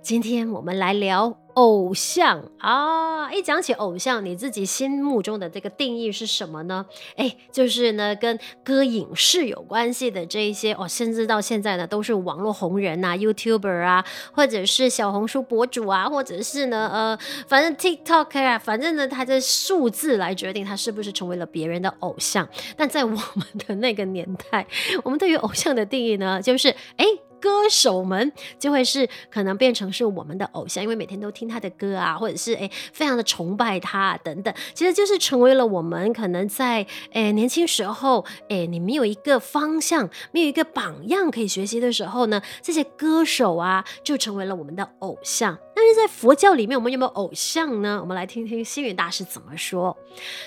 今天我们来聊。偶像啊，一讲起偶像，你自己心目中的这个定义是什么呢？哎，就是呢，跟歌影视有关系的这一些哦，甚至到现在呢，都是网络红人呐，YouTuber 啊，或者是小红书博主啊，或者是呢，呃，反正 TikTok 啊，反正呢，他的数字来决定他是不是成为了别人的偶像。但在我们的那个年代，我们对于偶像的定义呢，就是哎。歌手们就会是可能变成是我们的偶像，因为每天都听他的歌啊，或者是诶非常的崇拜他啊等等，其实就是成为了我们可能在诶年轻时候诶你没有一个方向，没有一个榜样可以学习的时候呢，这些歌手啊就成为了我们的偶像。但是在佛教里面，我们有没有偶像呢？我们来听听星云大师怎么说。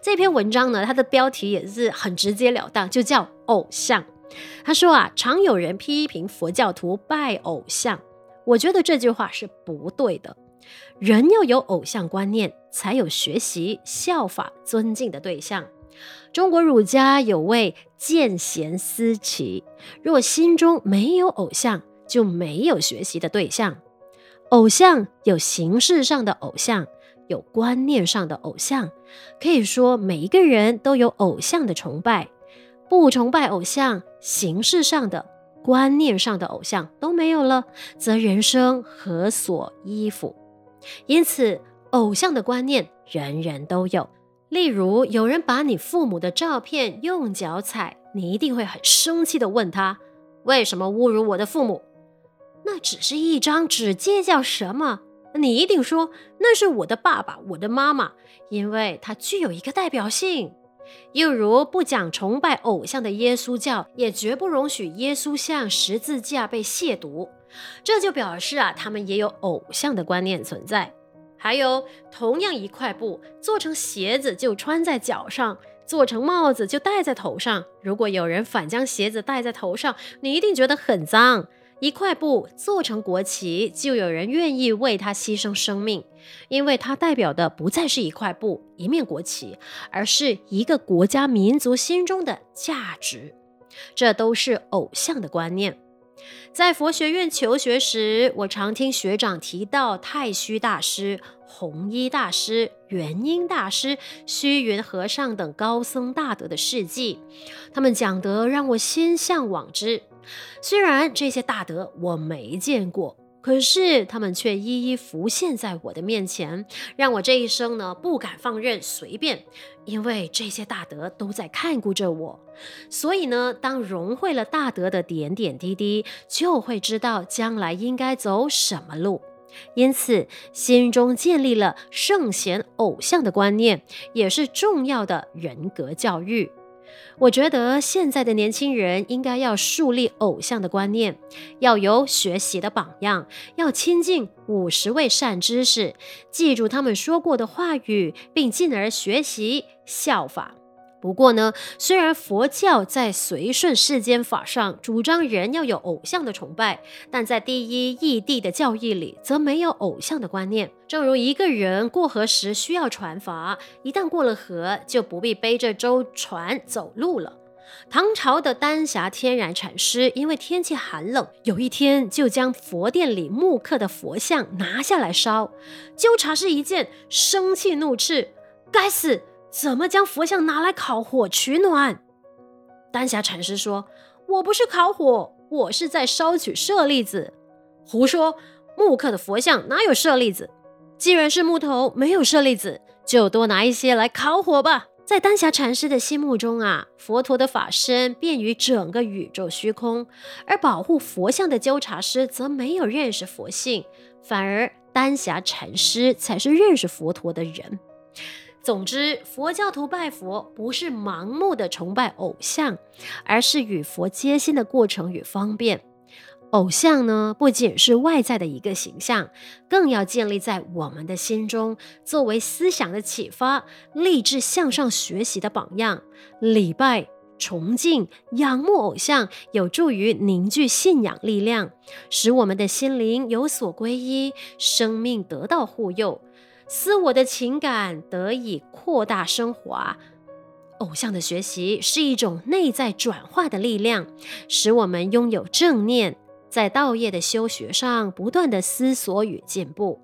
这篇文章呢，它的标题也是很直截了当，就叫偶像。他说啊，常有人批评佛教徒拜偶像，我觉得这句话是不对的。人要有偶像观念，才有学习、效法、尊敬的对象。中国儒家有位见贤思齐，若心中没有偶像，就没有学习的对象。偶像有形式上的偶像，有观念上的偶像，可以说每一个人都有偶像的崇拜。不崇拜偶像，形式上的、观念上的偶像都没有了，则人生何所依附？因此，偶像的观念人人都有。例如，有人把你父母的照片用脚踩，你一定会很生气地问他：为什么侮辱我的父母？那只是一张纸，计较什么？你一定说那是我的爸爸、我的妈妈，因为它具有一个代表性。又如不讲崇拜偶像的耶稣教，也绝不容许耶稣像十字架被亵渎。这就表示啊，他们也有偶像的观念存在。还有，同样一块布做成鞋子就穿在脚上，做成帽子就戴在头上。如果有人反将鞋子戴在头上，你一定觉得很脏。一块布做成国旗，就有人愿意为它牺牲生命，因为它代表的不再是一块布、一面国旗，而是一个国家民族心中的价值。这都是偶像的观念。在佛学院求学时，我常听学长提到太虚大师、弘一大师、元婴大师、虚云和尚等高僧大德的事迹，他们讲得让我心向往之。虽然这些大德我没见过，可是他们却一一浮现在我的面前，让我这一生呢不敢放任随便，因为这些大德都在看顾着我。所以呢，当融会了大德的点点滴滴，就会知道将来应该走什么路。因此，心中建立了圣贤偶像的观念，也是重要的人格教育。我觉得现在的年轻人应该要树立偶像的观念，要有学习的榜样，要亲近五十位善知识，记住他们说过的话语，并进而学习效法。不过呢，虽然佛教在随顺世间法上主张人要有偶像的崇拜，但在第一义谛的教义里则没有偶像的观念。正如一个人过河时需要船筏，一旦过了河，就不必背着舟船走路了。唐朝的丹霞天然禅师因为天气寒冷，有一天就将佛殿里木刻的佛像拿下来烧。纠察师一见，生气怒斥：“该死！”怎么将佛像拿来烤火取暖？丹霞禅师说：“我不是烤火，我是在烧取舍利子。”胡说！木刻的佛像哪有舍利子？既然是木头，没有舍利子，就多拿一些来烤火吧。在丹霞禅师的心目中啊，佛陀的法身遍于整个宇宙虚空，而保护佛像的纠察师则没有认识佛性，反而丹霞禅师才是认识佛陀的人。总之，佛教徒拜佛不是盲目的崇拜偶像，而是与佛接心的过程与方便。偶像呢，不仅是外在的一个形象，更要建立在我们的心中，作为思想的启发、励志向上学习的榜样。礼拜崇敬、仰慕偶像，有助于凝聚信仰力量，使我们的心灵有所皈依，生命得到护佑，私我的情感得以扩大升华。偶像的学习是一种内在转化的力量，使我们拥有正念，在道业的修学上不断的思索与进步。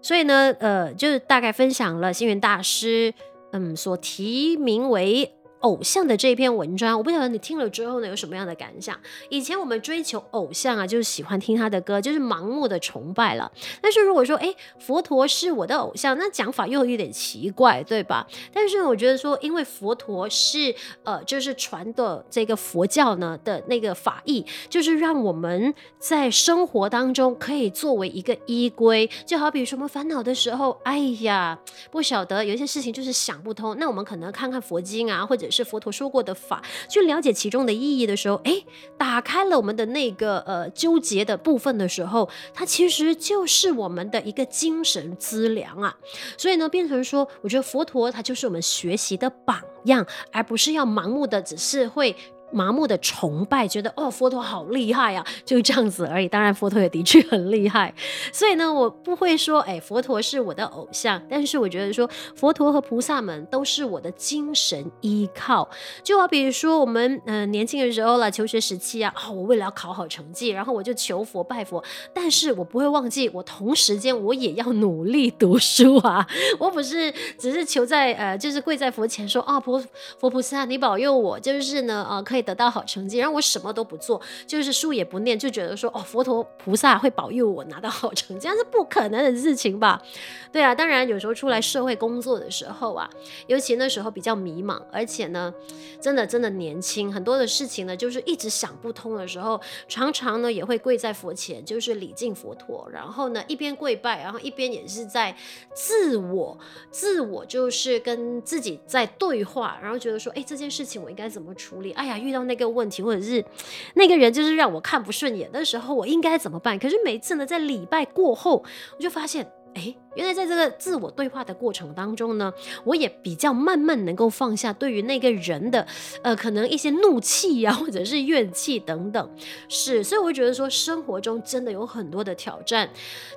所以呢，呃，就大概分享了星云大师，嗯，所提名为。偶像的这篇文章，我不晓得你听了之后呢，有什么样的感想？以前我们追求偶像啊，就是喜欢听他的歌，就是盲目的崇拜了。但是如果说，哎，佛陀是我的偶像，那讲法又有点奇怪，对吧？但是我觉得说，因为佛陀是呃，就是传的这个佛教呢的那个法义，就是让我们在生活当中可以作为一个依归。就好比什么烦恼的时候，哎呀，不晓得有一些事情就是想不通，那我们可能看看佛经啊，或者。是佛陀说过的法，去了解其中的意义的时候，哎，打开了我们的那个呃纠结的部分的时候，它其实就是我们的一个精神资粮啊。所以呢，变成说，我觉得佛陀他就是我们学习的榜样，而不是要盲目的只是会。麻木的崇拜，觉得哦，佛陀好厉害呀，就这样子而已。当然，佛陀也的确很厉害，所以呢，我不会说，哎，佛陀是我的偶像。但是我觉得说，佛陀和菩萨们都是我的精神依靠。就好比如说，我们嗯、年轻的时候了，求学时期啊，哦，我为了要考好成绩，然后我就求佛拜佛。但是我不会忘记，我同时间我也要努力读书啊。我不是只是求在呃，就是跪在佛前说啊，佛佛菩萨，你保佑我，就是呢，呃，可以。得到好成绩，然后我什么都不做，就是书也不念，就觉得说哦，佛陀菩萨会保佑我拿到好成绩，这是不可能的事情吧？对啊，当然有时候出来社会工作的时候啊，尤其那时候比较迷茫，而且呢，真的真的年轻，很多的事情呢，就是一直想不通的时候，常常呢也会跪在佛前，就是礼敬佛陀，然后呢一边跪拜，然后一边也是在自我自我就是跟自己在对话，然后觉得说，哎，这件事情我应该怎么处理？哎呀，遇到。那个问题，或者是 那个人，就是让我看不顺眼的时候，我应该怎么办？可是每次呢，在礼拜过后，我就发现，哎，原来在这个自我对话的过程当中呢，我也比较慢慢能够放下对于那个人的，呃，可能一些怒气啊，或者是怨气等等。是，所以我会觉得说，生活中真的有很多的挑战，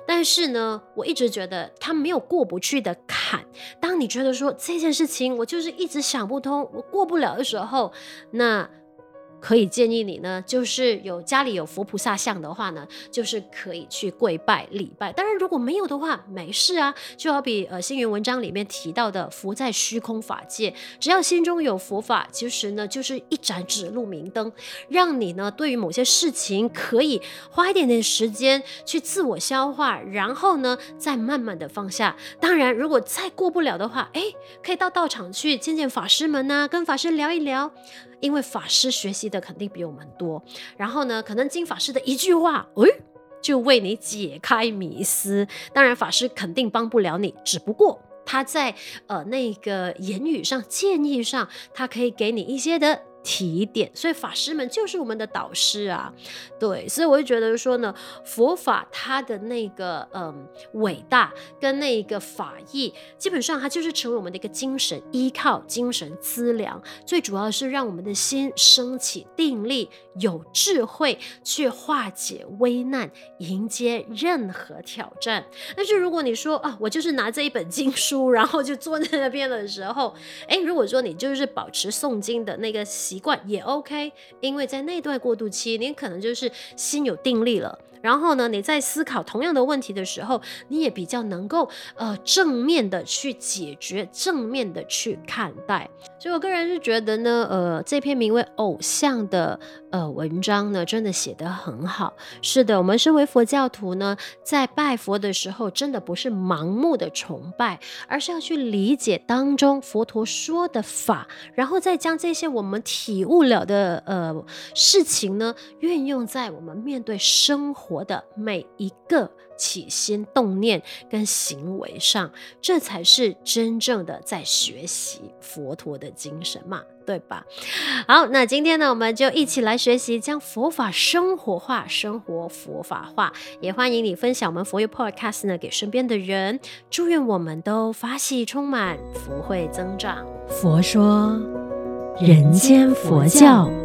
但是呢，我一直觉得他没有过不去的坎。当你觉得说这件事情我就是一直想不通，我过不了的时候，那。可以建议你呢，就是有家里有佛菩萨像的话呢，就是可以去跪拜礼拜。当然，如果没有的话，没事啊。就好比呃星云文章里面提到的，佛在虚空法界，只要心中有佛法，其实呢就是一盏指路明灯，让你呢对于某些事情可以花一点点时间去自我消化，然后呢再慢慢的放下。当然，如果再过不了的话，哎，可以到道场去见见法师们呐，跟法师聊一聊。因为法师学习的肯定比我们多，然后呢，可能经法师的一句话，诶，就为你解开迷思。当然，法师肯定帮不了你，只不过他在呃那个言语上、建议上，他可以给你一些的。提点，所以法师们就是我们的导师啊，对，所以我就觉得说呢，佛法它的那个嗯伟大跟那个法义，基本上它就是成为我们的一个精神依靠、精神资粮，最主要是让我们的心升起定力，有智慧去化解危难，迎接任何挑战。但是如果你说啊，我就是拿这一本经书，然后就坐在那边的时候，哎，如果说你就是保持诵经的那个。习惯也 OK，因为在那段过渡期，你可能就是心有定力了。然后呢，你在思考同样的问题的时候，你也比较能够呃正面的去解决，正面的去看待。所以我个人是觉得呢，呃，这篇名为《偶像》的呃文章呢，真的写得很好。是的，我们身为佛教徒呢，在拜佛的时候，真的不是盲目的崇拜，而是要去理解当中佛陀说的法，然后再将这些我们体悟了的呃事情呢，运用在我们面对生活。活的每一个起心动念跟行为上，这才是真正的在学习佛陀的精神嘛，对吧？好，那今天呢，我们就一起来学习将佛法生活化，生活佛法化。也欢迎你分享我们佛佑 Podcast 呢给身边的人。祝愿我们都法喜充满，福慧增长。佛说。人间佛教。